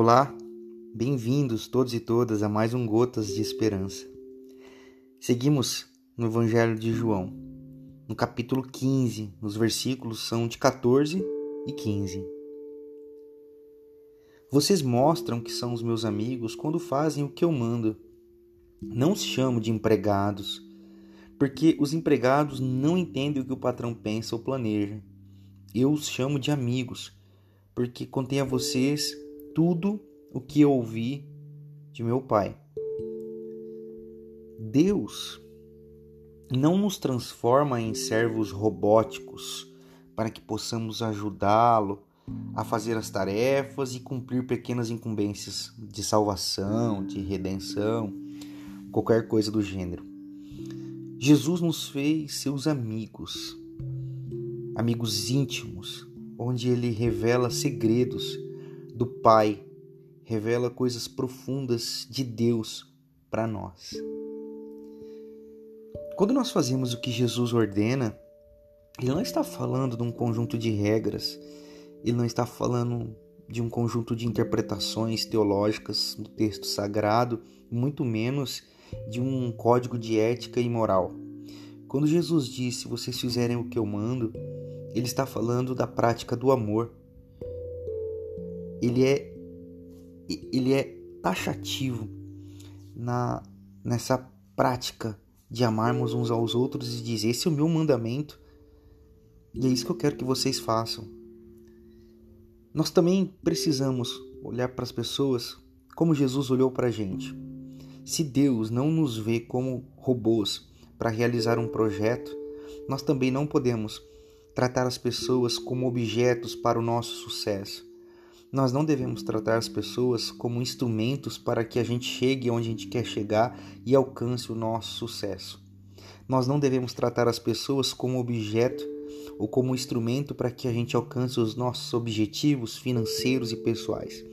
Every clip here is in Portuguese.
Olá, bem-vindos todos e todas a mais um Gotas de Esperança. Seguimos no Evangelho de João, no capítulo 15, os versículos são de 14 e 15. Vocês mostram que são os meus amigos quando fazem o que eu mando. Não os chamo de empregados, porque os empregados não entendem o que o patrão pensa ou planeja. Eu os chamo de amigos, porque contém a vocês tudo o que ouvi de meu Pai. Deus não nos transforma em servos robóticos para que possamos ajudá-lo a fazer as tarefas e cumprir pequenas incumbências de salvação, de redenção, qualquer coisa do gênero. Jesus nos fez seus amigos, amigos íntimos, onde ele revela segredos do Pai, revela coisas profundas de Deus para nós. Quando nós fazemos o que Jesus ordena, ele não está falando de um conjunto de regras, ele não está falando de um conjunto de interpretações teológicas do texto sagrado, muito menos de um código de ética e moral. Quando Jesus disse: Se vocês fizerem o que eu mando, ele está falando da prática do amor, ele é ele é taxativo na nessa prática de amarmos uns aos outros e dizer esse é o meu mandamento e é isso que eu quero que vocês façam. Nós também precisamos olhar para as pessoas como Jesus olhou para a gente. Se Deus não nos vê como robôs para realizar um projeto, nós também não podemos tratar as pessoas como objetos para o nosso sucesso. Nós não devemos tratar as pessoas como instrumentos para que a gente chegue onde a gente quer chegar e alcance o nosso sucesso. Nós não devemos tratar as pessoas como objeto ou como instrumento para que a gente alcance os nossos objetivos financeiros e pessoais.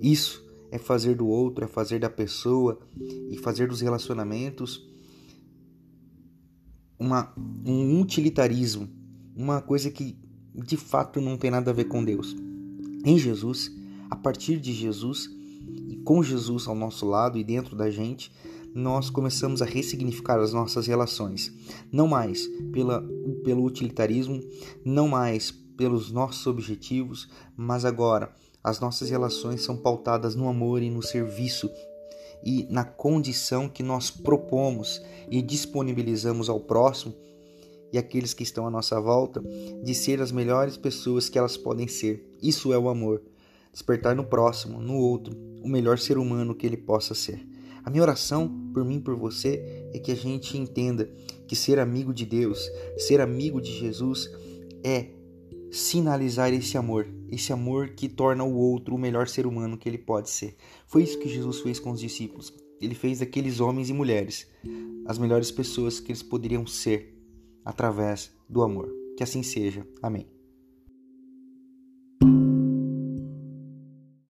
Isso é fazer do outro, é fazer da pessoa e fazer dos relacionamentos uma, um utilitarismo, uma coisa que de fato não tem nada a ver com Deus em Jesus, a partir de Jesus e com Jesus ao nosso lado e dentro da gente, nós começamos a ressignificar as nossas relações, não mais pela, pelo utilitarismo, não mais pelos nossos objetivos, mas agora as nossas relações são pautadas no amor e no serviço e na condição que nós propomos e disponibilizamos ao próximo e aqueles que estão à nossa volta de ser as melhores pessoas que elas podem ser. Isso é o amor. Despertar no próximo, no outro, o melhor ser humano que ele possa ser. A minha oração por mim, por você, é que a gente entenda que ser amigo de Deus, ser amigo de Jesus, é sinalizar esse amor, esse amor que torna o outro o melhor ser humano que ele pode ser. Foi isso que Jesus fez com os discípulos. Ele fez daqueles homens e mulheres as melhores pessoas que eles poderiam ser através do amor. Que assim seja. Amém.